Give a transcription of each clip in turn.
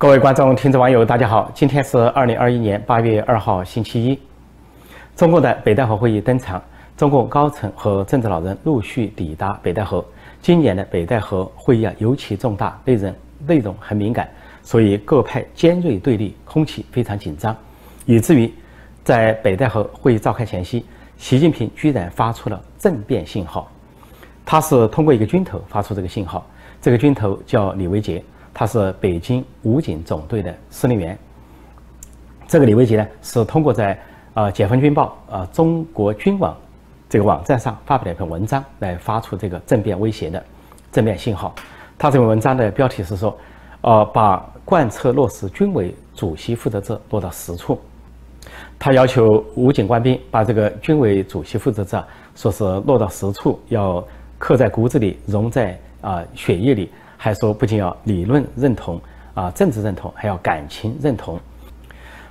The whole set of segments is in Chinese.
各位观众、听众、网友，大家好！今天是二零二一年八月二号，星期一。中共的北戴河会议登场，中共高层和政治老人陆续抵达北戴河。今年的北戴河会议啊，尤其重大，内容内容很敏感，所以各派尖锐对立，空气非常紧张，以至于在北戴河会议召开前夕，习近平居然发出了政变信号。他是通过一个军头发出这个信号，这个军头叫李维杰。他是北京武警总队的司令员。这个李维杰呢，是通过在啊《解放军报》啊中国军网这个网站上发表了一篇文章，来发出这个政变威胁的政变信号。他这篇文章的标题是说，呃，把贯彻落实军委主席负责制落到实处。他要求武警官兵把这个军委主席负责制说是落到实处，要刻在骨子里，融在啊血液里。还说不仅要理论认同啊，政治认同，还要感情认同，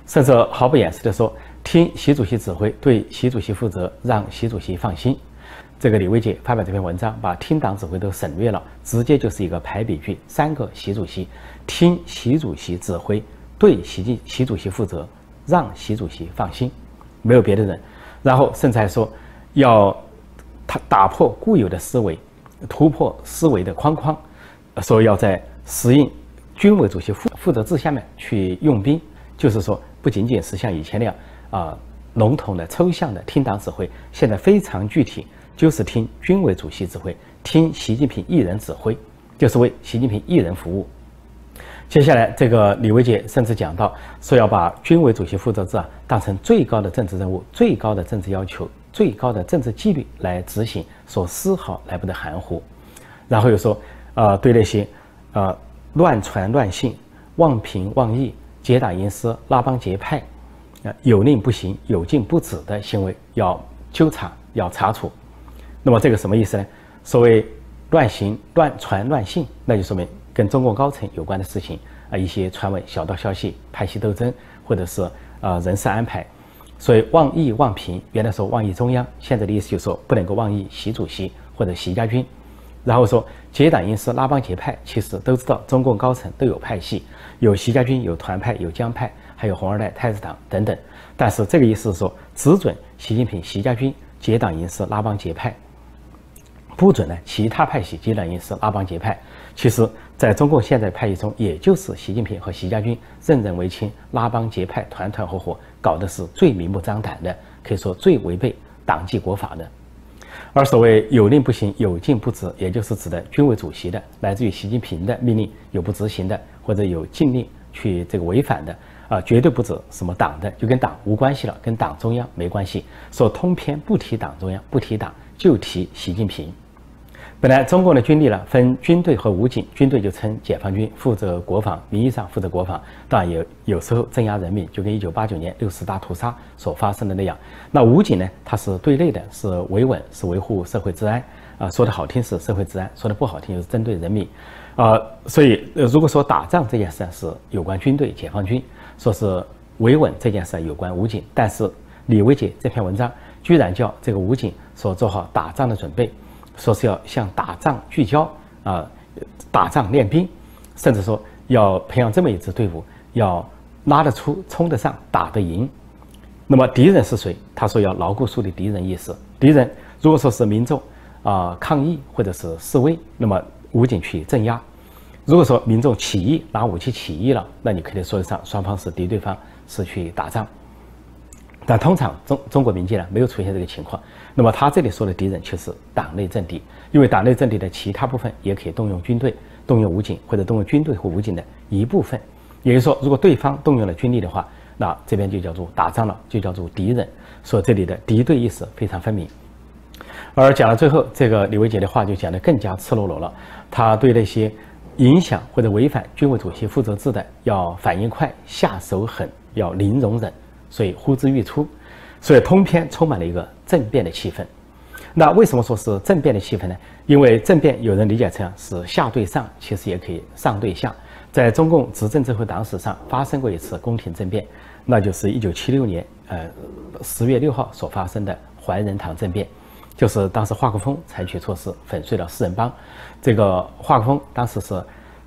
甚至毫不掩饰地说，听习主席指挥，对习主席负责，让习主席放心。这个李维杰发表这篇文章，把听党指挥都省略了，直接就是一个排比句：三个习主席，听习主席指挥，对习近习主席负责，让习主席放心，没有别的人。然后甚至还说，要他打破固有的思维，突破思维的框框。说要在适应军委主席负负责制下面去用兵，就是说不仅仅是像以前那样啊笼统的抽象的听党指挥，现在非常具体，就是听军委主席指挥，听习近平一人指挥，就是为习近平一人服务。接下来，这个李维杰甚至讲到说要把军委主席负责制啊当成最高的政治任务、最高的政治要求、最高的政治纪律来执行，说丝毫来不得含糊。然后又说。啊，对那些，呃，乱传乱信、妄评妄议、结党营私、拉帮结派，啊，有令不行、有禁不止的行为，要纠察、要查处。那么这个什么意思呢？所谓乱行、乱传乱信，那就说明跟中共高层有关的事情啊，一些传闻、小道消息、派系斗争，或者是呃人事安排。所以妄议妄评，原来说妄议中央，现在的意思就是说不能够妄议习主席或者习家军。然后说结党营私、拉帮结派，其实都知道中共高层都有派系，有习家军、有团派、有江派，还有红二代、太子党等等。但是这个意思是说，只准习近平、习家军结党营私、拉帮结派，不准呢其他派系结党营私、拉帮结派。其实，在中共现在派系中，也就是习近平和习家军任人唯亲、拉帮结派、团团伙伙，搞的是最明目张胆的，可以说最违背党纪国法的。而所谓有令不行、有禁不止，也就是指的军委主席的，来自于习近平的命令有不执行的，或者有禁令去这个违反的，啊，绝对不止什么党的，就跟党无关系了，跟党中央没关系。说通篇不提党中央，不提党，就提习近平。本来中共的军力呢，分军队和武警，军队就称解放军，负责国防，名义上负责国防，当然有有时候镇压人民，就跟一九八九年六四大屠杀所发生的那样。那武警呢，它是对内的，是维稳，是维护社会治安，啊，说的好听是社会治安，说的不好听就是针对人民，啊，所以如果说打仗这件事是有关军队、解放军，说是维稳这件事有关武警，但是李维杰这篇文章居然叫这个武警说做好打仗的准备。说是要向打仗聚焦啊，打仗练兵，甚至说要培养这么一支队伍，要拉得出、冲得上、打得赢。那么敌人是谁？他说要牢固树立敌人意识。敌人如果说是民众啊抗议或者是示威，那么武警去镇压；如果说民众起义拿武器起义了，那你可以说得上双方是敌对方，是去打仗。但通常中中国民间呢没有出现这个情况，那么他这里说的敌人却是党内政敌，因为党内政敌的其他部分也可以动用军队、动用武警或者动用军队或武警的一部分，也就是说，如果对方动用了军力的话，那这边就叫做打仗了，就叫做敌人。所以这里的敌对意识非常分明。而讲到最后，这个李维杰的话就讲得更加赤裸裸了，他对那些影响或者违反军委主席负责制的，要反应快、下手狠、要零容忍。所以呼之欲出，所以通篇充满了一个政变的气氛。那为什么说是政变的气氛呢？因为政变有人理解成是下对上，其实也可以上对下。在中共执政最后党史上发生过一次宫廷政变，那就是一九七六年呃十月六号所发生的怀仁堂政变，就是当时华国锋采取措施粉碎了四人帮。这个华国锋当时是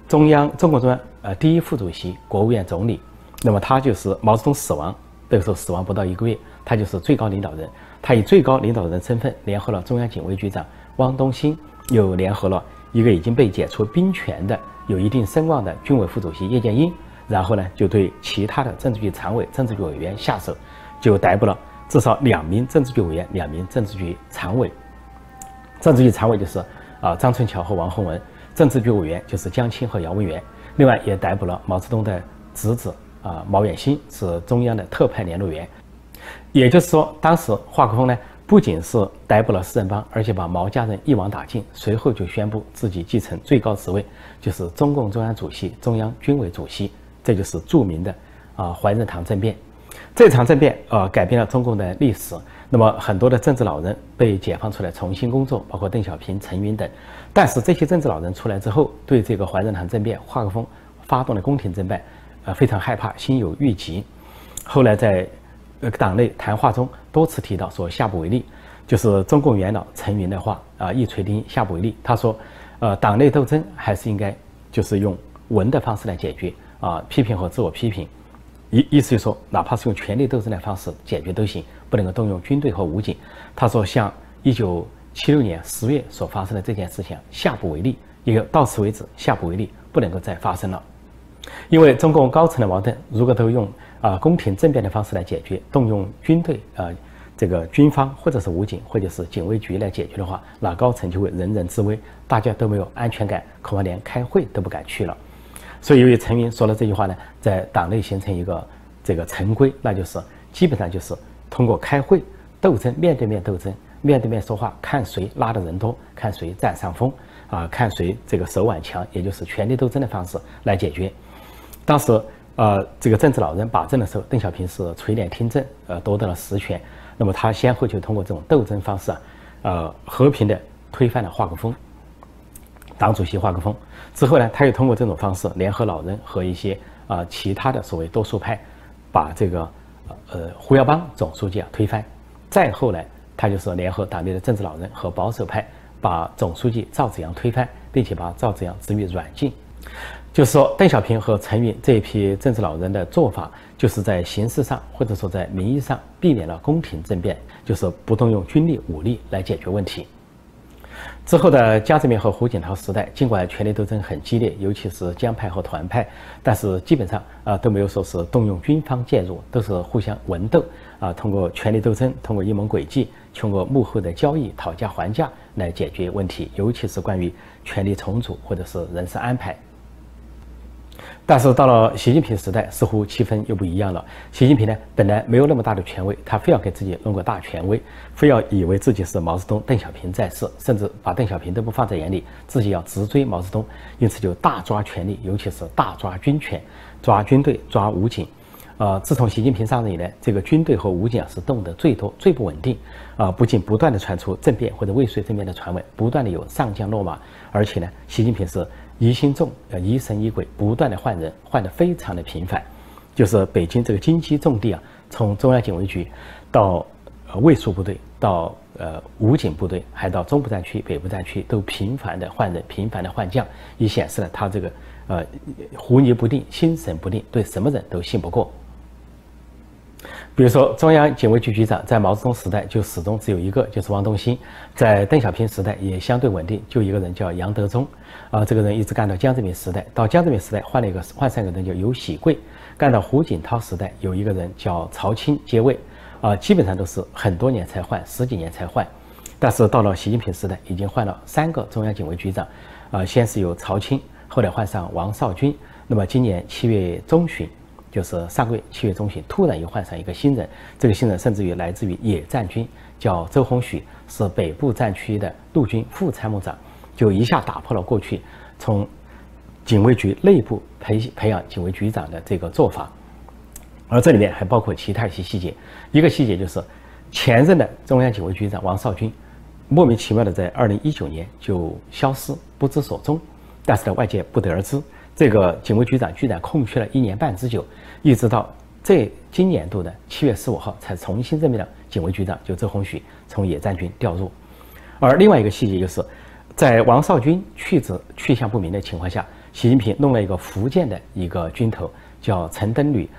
中央中共中央呃第一副主席、国务院总理。那么他就是毛泽东死亡那个时候死亡不到一个月，他就是最高领导人。他以最高领导人身份联合了中央警卫局长汪东兴，又联合了一个已经被解除兵权的、有一定声望的军委副主席叶剑英。然后呢，就对其他的政治局常委、政治局委员下手，就逮捕了至少两名政治局委员、两名政治局常委。政治局常委就是啊张春桥和王洪文，政治局委员就是江青和姚文元。另外也逮捕了毛泽东的侄子啊毛远新，是中央的特派联络员。也就是说，当时华国锋呢不仅是逮捕了四人帮，而且把毛家人一网打尽。随后就宣布自己继承最高职位，就是中共中央主席、中央军委主席。这就是著名的啊怀仁堂政变，这场政变呃改变了中共的历史。那么很多的政治老人被解放出来重新工作，包括邓小平、陈云等。但是这些政治老人出来之后，对这个怀仁堂政变、华国锋发动的宫廷政变，呃非常害怕，心有郁疾。后来在呃党内谈话中多次提到说下不为例，就是中共元老陈云的话啊一锤定音，下不为例。他说，呃党内斗争还是应该就是用文的方式来解决。啊，批评和自我批评，意意思就是说，哪怕是用权力斗争的方式解决都行，不能够动用军队和武警。他说，像一九七六年十月所发生的这件事情，下不为例，也就到此为止，下不为例，不能够再发生了。因为中共高层的矛盾，如果都用啊宫廷政变的方式来解决，动用军队啊这个军方或者是武警或者是警卫局来解决的话，那高层就会人人自危，大家都没有安全感，恐怕连开会都不敢去了。所以，由于陈云说了这句话呢，在党内形成一个这个陈规，那就是基本上就是通过开会斗争、面对面斗争、面对面说话，看谁拉的人多，看谁占上风啊，看谁这个手腕强，也就是权力斗争的方式来解决。当时，呃，这个政治老人把政的时候，邓小平是垂帘听政，呃，夺得了实权。那么他先后就通过这种斗争方式啊，呃，和平的推翻了华国锋。党主席华国锋之后呢，他又通过这种方式联合老人和一些啊其他的所谓多数派，把这个呃胡耀邦总书记啊推翻。再后来，他就是联合党内的政治老人和保守派，把总书记赵紫阳推翻，并且把赵紫阳置于软禁。就是说，邓小平和陈云这一批政治老人的做法，就是在形式上或者说在名义上避免了宫廷政变，就是不动用军力武力来解决问题。之后的江泽民和胡锦涛时代，尽管权力斗争很激烈，尤其是江派和团派，但是基本上啊都没有说是动用军方介入，都是互相文斗啊，通过权力斗争，通过阴谋诡计，通过幕后的交易、讨价还价来解决问题，尤其是关于权力重组或者是人事安排。但是到了习近平时代，似乎气氛又不一样了。习近平呢，本来没有那么大的权威，他非要给自己弄个大权威，非要以为自己是毛泽东、邓小平在世，甚至把邓小平都不放在眼里，自己要直追毛泽东，因此就大抓权力，尤其是大抓军权，抓军队、抓武警。呃，自从习近平上任以来，这个军队和武警是动得最多、最不稳定。啊，不仅不断的传出政变或者未遂政变的传闻，不断的有上将落马，而且呢，习近平是。疑心重，要疑神疑鬼，不断的换人，换的非常的频繁。就是北京这个京畿重地啊，从中央警卫局到呃卫戍部队，到呃武警部队，还到中部战区、北部战区，都频繁的换人，频繁的换将，也显示了他这个呃狐疑不定、心神不定，对什么人都信不过。比如说，中央警卫局局长在毛泽东时代就始终只有一个，就是汪东兴；在邓小平时代也相对稳定，就一个人叫杨德忠。啊，这个人一直干到江泽民时代，到江泽民时代换了一个换上一个人叫尤喜贵，干到胡锦涛时代有一个人叫曹青接位，啊，基本上都是很多年才换，十几年才换。但是到了习近平时代，已经换了三个中央警卫局长，啊，先是有曹青，后来换上王少军，那么今年七月中旬。就是上个月七月中旬，突然又换上一个新人，这个新人甚至于来自于野战军，叫周鸿许，是北部战区的陆军副参谋长，就一下打破了过去从警卫局内部培培养警卫局长的这个做法。而这里面还包括其他一些细节，一个细节就是前任的中央警卫局长王少军，莫名其妙的在二零一九年就消失不知所踪，但是呢外界不得而知。这个警卫局长居然空缺了一年半之久，一直到这今年度的七月十五号才重新任命了警卫局长，就周鸿许从野战军调入。而另外一个细节就是，在王少军去职去向不明的情况下，习近平弄了一个福建的一个军头，叫陈登履。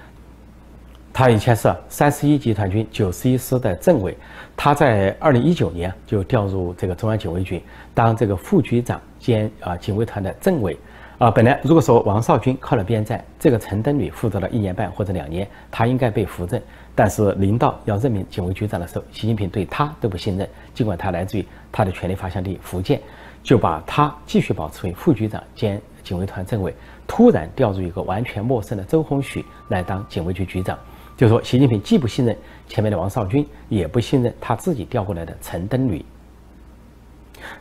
他以前是三十一集团军九十一师的政委，他在二零一九年就调入这个中央警卫局当这个副局长兼啊警卫团的政委。啊，本来如果说王少军靠了边站，这个陈登履负责了一年半或者两年，他应该被扶正。但是领导要任命警卫局长的时候，习近平对他都不信任，尽管他来自于他的权力发祥地福建，就把他继续保持为副局长兼警卫团政委，突然调入一个完全陌生的周鸿许来当警卫局局长。就说习近平既不信任前面的王少军，也不信任他自己调过来的陈登履。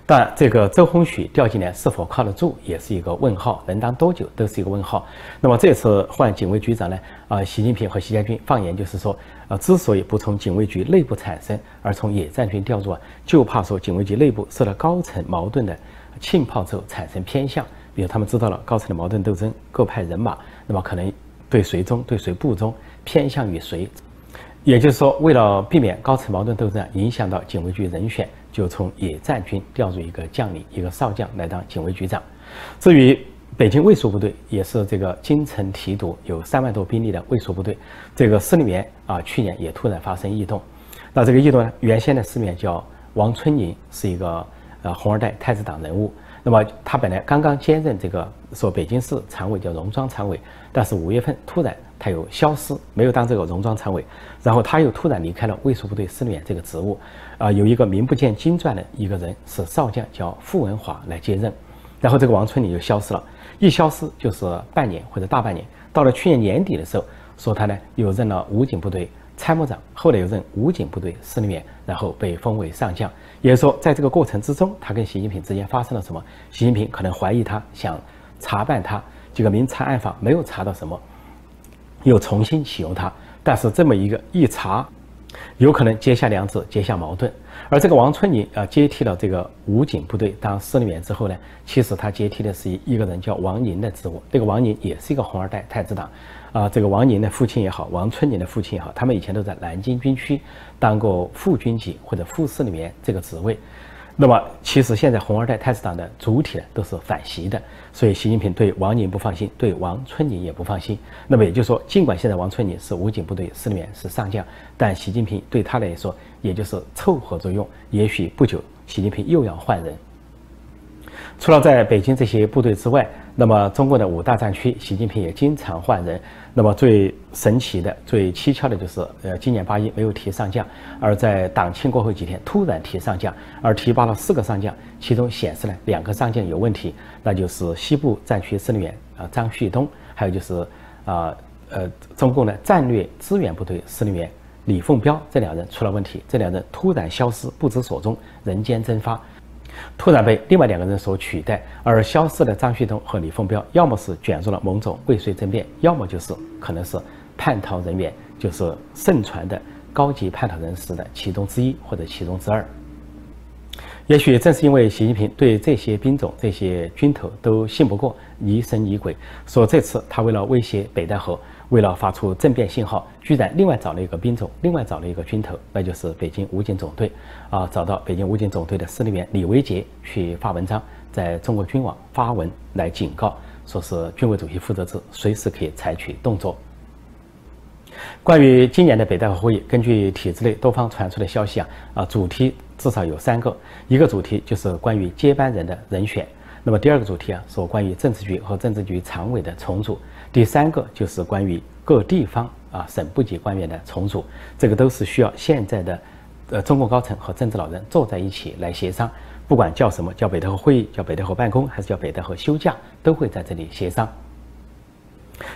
但这个周鸿许调进来是否靠得住，也是一个问号，能当多久都是一个问号。那么这次换警卫局长呢？啊，习近平和习家军放言就是说，啊，之所以不从警卫局内部产生，而从野战军调入啊，就怕说警卫局内部受到高层矛盾的浸泡之后产生偏向，比如他们知道了高层的矛盾斗争，各派人马，那么可能对谁忠对谁不忠，偏向于谁。也就是说，为了避免高层矛盾斗争影响到警卫局人选，就从野战军调入一个将领，一个少将来当警卫局长。至于北京卫戍部队，也是这个京城提督，有三万多兵力的卫戍部队，这个司令员啊，去年也突然发生异动。那这个异动呢，原先的司令员叫王春宁，是一个呃红二代太子党人物。那么他本来刚刚兼任这个说北京市常委叫戎庄常委，但是五月份突然。他又消失，没有当这个戎庄常委，然后他又突然离开了卫戍部队司令员这个职务，啊，有一个名不见经传的一个人是少将叫傅文华来接任，然后这个王春林就消失了，一消失就是半年或者大半年，到了去年年底的时候，说他呢又任了武警部队参谋长，后来又任武警部队司令员，然后被封为上将，也就是说在这个过程之中，他跟习近平之间发生了什么？习近平可能怀疑他，想查办他，这个明察暗访没有查到什么。又重新启用他，但是这么一个一查，有可能结下梁子，结下矛盾。而这个王春宁啊，接替了这个武警部队当司令员之后呢，其实他接替的是一个人叫王宁的职务。这个王宁也是一个红二代太子党，啊，这个王宁的父亲也好，王春宁的父亲也好，他们以前都在南京军区当过副军级或者副司令员这个职位。那么，其实现在红二代太子党的主体呢都是反习的，所以习近平对王宁不放心，对王春宁也不放心。那么也就是说，尽管现在王春宁是武警部队司令员，是上将，但习近平对他来说也就是凑合着用。也许不久，习近平又要换人。除了在北京这些部队之外，那么中国的五大战区，习近平也经常换人。那么最神奇的、最蹊跷的就是，呃，今年八一没有提上将，而在党庆过后几天突然提上将，而提拔了四个上将，其中显示了两个上将有问题，那就是西部战区司令员啊张旭东，还有就是啊呃中共的战略支援部队司令员李凤彪这两人出了问题，这两人突然消失，不知所踪，人间蒸发。突然被另外两个人所取代，而消失的张旭东和李凤彪，要么是卷入了某种未遂政变，要么就是可能是叛逃人员，就是盛传的高级叛逃人士的其中之一或者其中之二。也许正是因为习近平对这些兵种、这些军头都信不过，疑神疑鬼，所以这次他为了威胁北戴河。为了发出政变信号，居然另外找了一个兵种，另外找了一个军头，那就是北京武警总队啊，找到北京武警总队的司令员李维杰去发文章，在中国军网发文来警告，说是军委主席负责制，随时可以采取动作。关于今年的北戴河会议，根据体制内多方传出的消息啊，啊，主题至少有三个，一个主题就是关于接班人的人选，那么第二个主题啊，是关于政治局和政治局常委的重组。第三个就是关于各地方啊省部级官员的重组，这个都是需要现在的呃中共高层和政治老人坐在一起来协商，不管叫什么叫北戴河会议，叫北戴河办公，还是叫北戴河休假，都会在这里协商。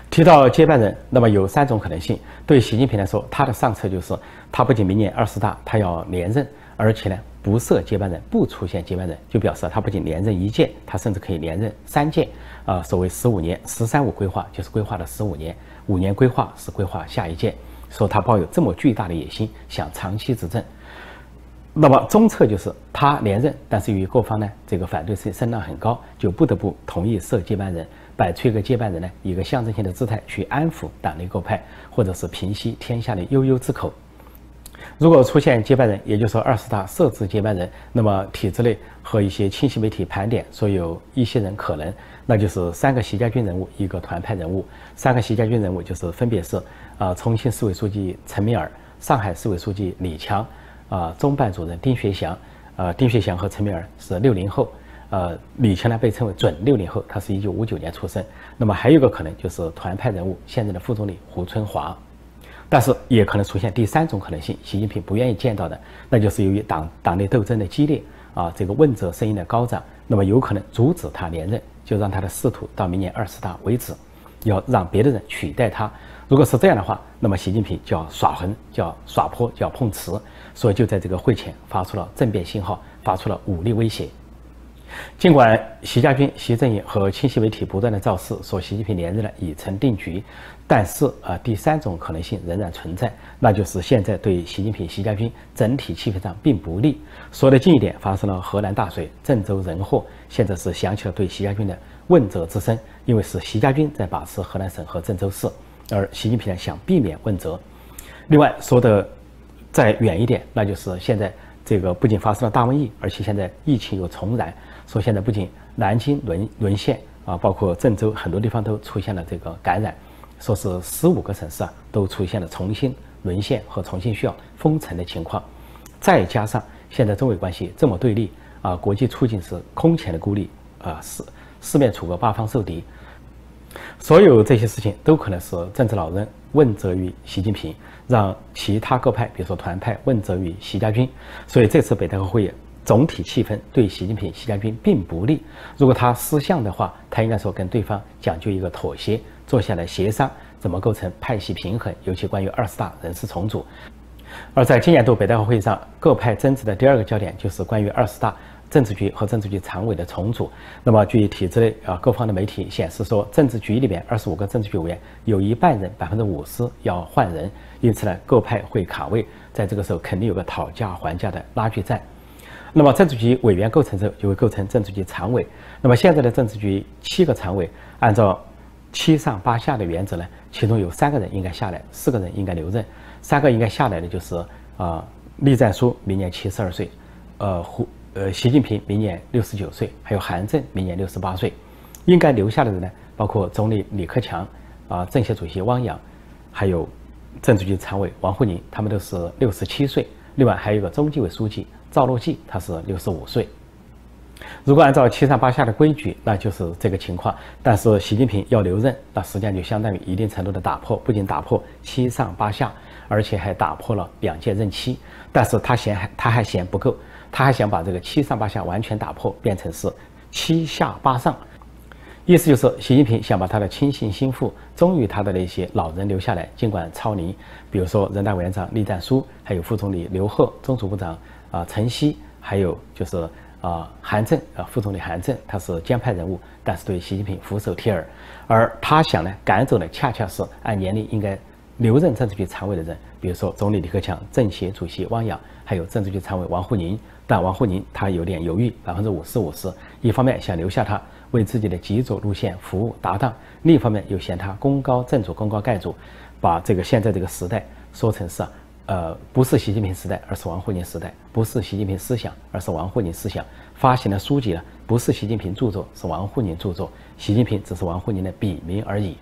提到接班人，那么有三种可能性。对习近平来说，他的上策就是他不仅明年二十大他要连任，而且呢不设接班人，不出现接班人，就表示他不仅连任一届，他甚至可以连任三届。啊，所谓十五年“十三五”规划，就是规划了十五年，五年规划是规划下一届。说他抱有这么巨大的野心，想长期执政。那么中策就是他连任，但是由于各方呢这个反对声声浪很高，就不得不同意设接班人，摆出一个接班人呢一个象征性的姿态去安抚党内各派，或者是平息天下的悠悠之口。如果出现接班人，也就是说二十大设置接班人，那么体制内和一些清晰媒体盘点说有一些人可能，那就是三个习家军人物，一个团派人物。三个习家军人物就是分别是啊，重庆市委书记陈敏尔，上海市委书记李强，啊，中办主任丁学祥。呃，丁学祥和陈敏尔是六零后，呃，李强呢被称为准六零后，他是一九五九年出生。那么还有个可能就是团派人物，现在的副总理胡春华。但是也可能出现第三种可能性，习近平不愿意见到的，那就是由于党党内斗争的激烈啊，这个问责声音的高涨，那么有可能阻止他连任，就让他的仕途到明年二十大为止，要让别的人取代他。如果是这样的话，那么习近平就要耍横，就要耍泼，就要碰瓷，所以就在这个会前发出了政变信号，发出了武力威胁。尽管习家军、习阵营和清晰媒体不断的造势，说习近平连任了已成定局，但是啊，第三种可能性仍然存在，那就是现在对习近平、习家军整体气氛上并不利。说的近一点，发生了河南大水、郑州人祸，现在是响起了对习家军的问责之声，因为是习家军在把持河南省和郑州市，而习近平呢想避免问责。另外说的再远一点，那就是现在这个不仅发生了大瘟疫，而且现在疫情又重燃。说现在不仅南京沦沦陷啊，包括郑州很多地方都出现了这个感染，说是十五个城市啊都出现了重新沦陷和重新需要封城的情况，再加上现在中美关系这么对立啊，国际处境是空前的孤立啊，四四面楚歌，八方受敌，所有这些事情都可能是政治老人问责于习近平，让其他各派，比如说团派问责于习家军，所以这次北戴河会议。总体气氛对习近平、习家军并不利。如果他失相的话，他应该说跟对方讲究一个妥协，坐下来协商怎么构成派系平衡，尤其关于二十大人事重组。而在今年度北戴河会议上，各派争执的第二个焦点就是关于二十大政治局和政治局常委的重组。那么，据体制内啊各方的媒体显示说，政治局里面二十五个政治局委员有一半人百分之五十要换人，因此呢，各派会卡位，在这个时候肯定有个讨价还价的拉锯战。那么政治局委员构成之后，就会构成政治局常委。那么现在的政治局七个常委，按照七上八下的原则呢，其中有三个人应该下来，四个人应该留任。三个应该下来的就是啊，栗战书明年七十二岁，呃胡呃习近平明年六十九岁，还有韩正明年六十八岁。应该留下的人呢，包括总理李克强啊，政协主席汪洋，还有政治局常委王沪宁，他们都是六十七岁。另外还有一个中纪委书记。赵乐际他是六十五岁，如果按照七上八下的规矩，那就是这个情况。但是习近平要留任，那实际上就相当于一定程度的打破，不仅打破七上八下，而且还打破了两届任期。但是他嫌还他还嫌不够，他还想把这个七上八下完全打破，变成是七下八上。意思就是，习近平想把他的亲信心腹、忠于他的那些老人留下来，尽管超龄，比如说人大委员长栗战书，还有副总理刘鹤、中组部长。啊，陈希还有就是啊，韩正啊，副总理韩正，他是江派人物，但是对习近平俯首帖耳。而他想呢，赶走的恰恰是按年龄应该留任政治局常委的人，比如说总理李克强、政协主席汪洋，还有政治局常委王沪宁。但王沪宁他有点犹豫，百分之五十五十，一方面想留下他为自己的极左路线服务搭档，另一方面又嫌他功高震主、功高盖主，把这个现在这个时代说成是啊。呃，不是习近平时代，而是王沪宁时代；不是习近平思想，而是王沪宁思想。发行的书籍呢，不是习近平著作，是王沪宁著作。习近平只是王沪宁的笔名而已。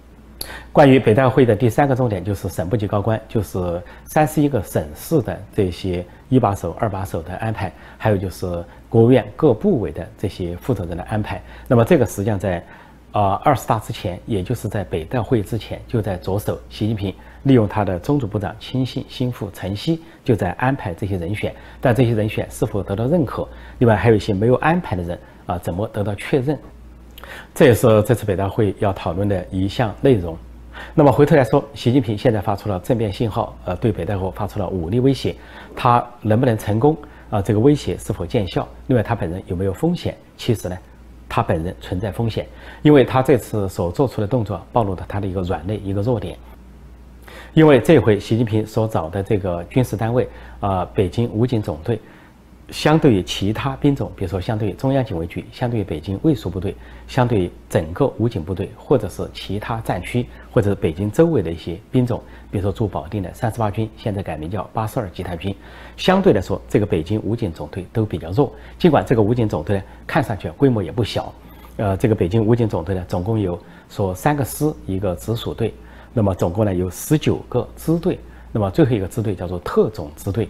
关于北大会的第三个重点，就是省部级高官，就是三十一个省市的这些一把手、二把手的安排，还有就是国务院各部委的这些负责人的安排。那么这个实际上在。啊，二十大之前，也就是在北大会之前，就在着手。习近平利用他的中组部长亲信心腹陈希，就在安排这些人选。但这些人选是否得到认可？另外还有一些没有安排的人啊，怎么得到确认？这也是这次北大会要讨论的一项内容。那么回头来说，习近平现在发出了政变信号，呃，对北戴河发出了武力威胁，他能不能成功？啊，这个威胁是否见效？另外他本人有没有风险？其实呢？他本人存在风险，因为他这次所做出的动作暴露了他的一个软肋、一个弱点。因为这回习近平所找的这个军事单位啊，北京武警总队，相对于其他兵种，比如说相对于中央警卫局、相对于北京卫戍部队、相对于整个武警部队，或者是其他战区，或者是北京周围的一些兵种，比如说驻保定的三十八军，现在改名叫八十二集团军，相对来说，这个北京武警总队都比较弱。尽管这个武警总队呢，看上去规模也不小，呃，这个北京武警总队呢，总共有说三个师一个直属队，那么总共呢有十九个支队，那么最后一个支队叫做特种支队，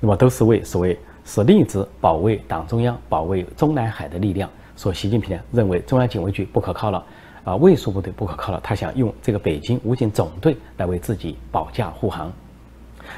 那么都是为所谓。是另一支保卫党中央、保卫中南海的力量。说习近平呢认为中央警卫局不可靠了，啊，卫戍部队不可靠了，他想用这个北京武警总队来为自己保驾护航。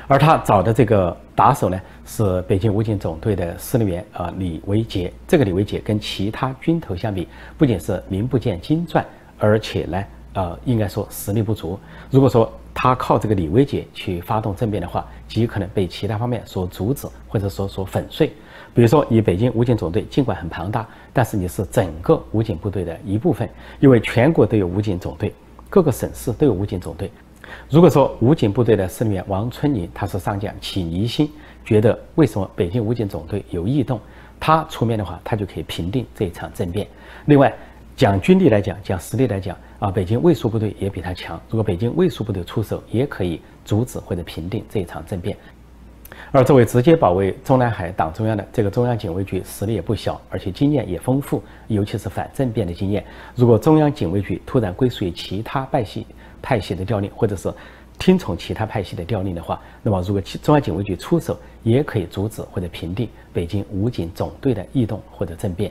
而他找的这个打手呢是北京武警总队的司令员啊李维杰。这个李维杰跟其他军头相比，不仅是名不见经传，而且呢，呃，应该说实力不足。如果说他靠这个李维杰去发动政变的话，极有可能被其他方面所阻止，或者说所粉碎。比如说，以北京武警总队尽管很庞大，但是你是整个武警部队的一部分，因为全国都有武警总队，各个省市都有武警总队。如果说武警部队的司令员王春林他是上将，起疑心，觉得为什么北京武警总队有异动，他出面的话，他就可以平定这一场政变。另外，讲军力来讲，讲实力来讲。啊，北京卫戍部队也比他强。如果北京卫戍部队出手，也可以阻止或者平定这一场政变。而作为直接保卫中南海党中央的这个中央警卫局，实力也不小，而且经验也丰富，尤其是反政变的经验。如果中央警卫局突然归属于其他派系派系的调令，或者是听从其他派系的调令的话，那么如果中央警卫局出手，也可以阻止或者平定北京武警总队的异动或者政变。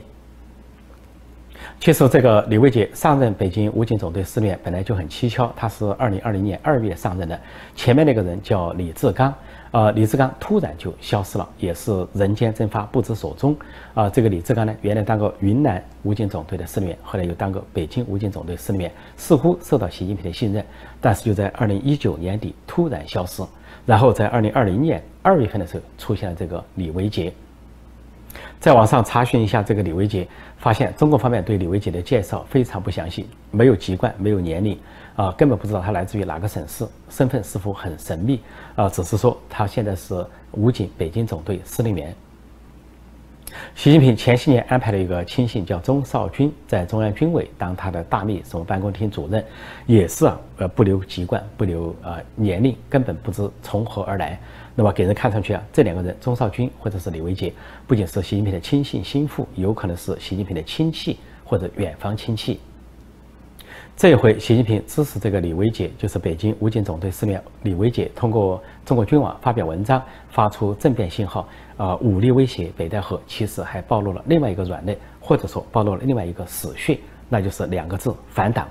其实，这个李维杰上任北京武警总队司令员本来就很蹊跷，他是二零二零年二月上任的。前面那个人叫李志刚，呃，李志刚突然就消失了，也是人间蒸发，不知所踪。啊，这个李志刚呢，原来当过云南武警总队的司令员，后来又当过北京武警总队司令员，似乎受到习近平的信任，但是就在二零一九年底突然消失，然后在二零二零年二月份的时候出现了这个李维杰。在网上查询一下这个李维杰，发现中国方面对李维杰的介绍非常不详细，没有籍贯，没有年龄，啊，根本不知道他来自于哪个省市，身份似乎很神秘，啊，只是说他现在是武警北京总队司令员。习近平前些年安排了一个亲信叫钟少军，在中央军委当他的大秘什么办公厅主任，也是啊，呃，不留籍贯，不留呃年龄，根本不知从何而来。那么给人看上去啊，这两个人钟少军或者是李维杰，不仅是习近平的亲信心腹，有可能是习近平的亲戚或者远方亲戚。这一回，习近平支持这个李维杰，就是北京武警总队司令李维杰，通过中国军网发表文章，发出政变信号，啊，武力威胁北戴河，其实还暴露了另外一个软肋，或者说暴露了另外一个死穴，那就是两个字：反党。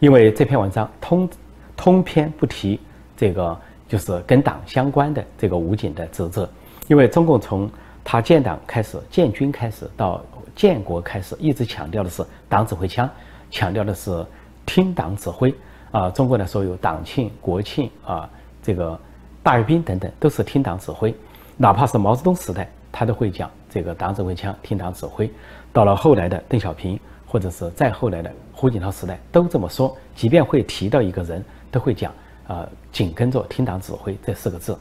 因为这篇文章通通篇不提这个。就是跟党相关的这个武警的职责，因为中共从他建党开始、建军开始到建国开始，一直强调的是党指挥枪，强调的是听党指挥啊。中国的所有党庆、国庆啊，这个大阅兵等等，都是听党指挥。哪怕是毛泽东时代，他都会讲这个党指挥枪、听党指挥。到了后来的邓小平，或者是再后来的胡锦涛时代，都这么说。即便会提到一个人，都会讲。呃，紧跟着听党指挥这四个字。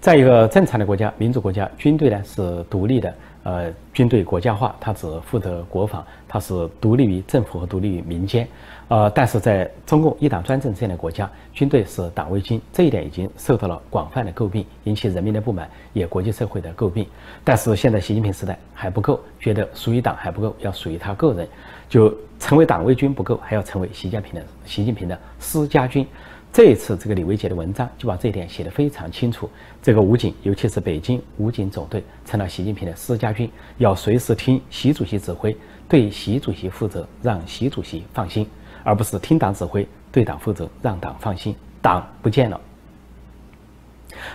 在一个正常的国家、民主国家，军队呢是独立的。呃，军队国家化，它只负责国防，它是独立于政府和独立于民间。呃，但是在中共一党专政这样的国家，军队是党卫军，这一点已经受到了广泛的诟病，引起人民的不满，也国际社会的诟病。但是现在习近平时代还不够，觉得属于党还不够，要属于他个人。就成为党卫军不够，还要成为习近平的习近平的私家军。这一次这个李维杰的文章就把这一点写得非常清楚。这个武警，尤其是北京武警总队，成了习近平的私家军，要随时听习主席指挥，对习主席负责，让习主席放心，而不是听党指挥，对党负责，让党放心。党不见了。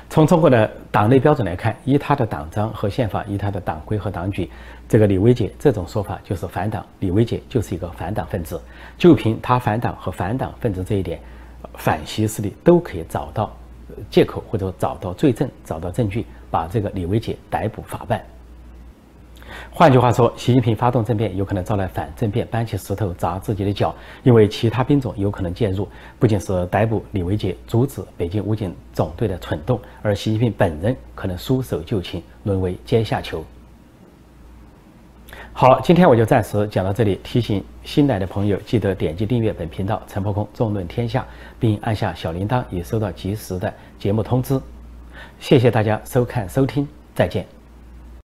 从中国的党内标准来看，依他的党章和宪法，依他的党规和党纪，这个李薇姐这种说法就是反党。李薇姐就是一个反党分子。就凭她反党和反党分子这一点，反习势力都可以找到借口或者找到罪证、找到证据，把这个李薇姐逮捕法办。换句话说，习近平发动政变有可能招来反政变，搬起石头砸自己的脚，因为其他兵种有可能介入，不仅是逮捕李维杰，阻止北京武警总队的蠢动，而习近平本人可能束手就擒，沦为阶下囚。好，今天我就暂时讲到这里。提醒新来的朋友，记得点击订阅本频道“陈破空纵论天下”，并按下小铃铛，以收到及时的节目通知。谢谢大家收看收听，再见。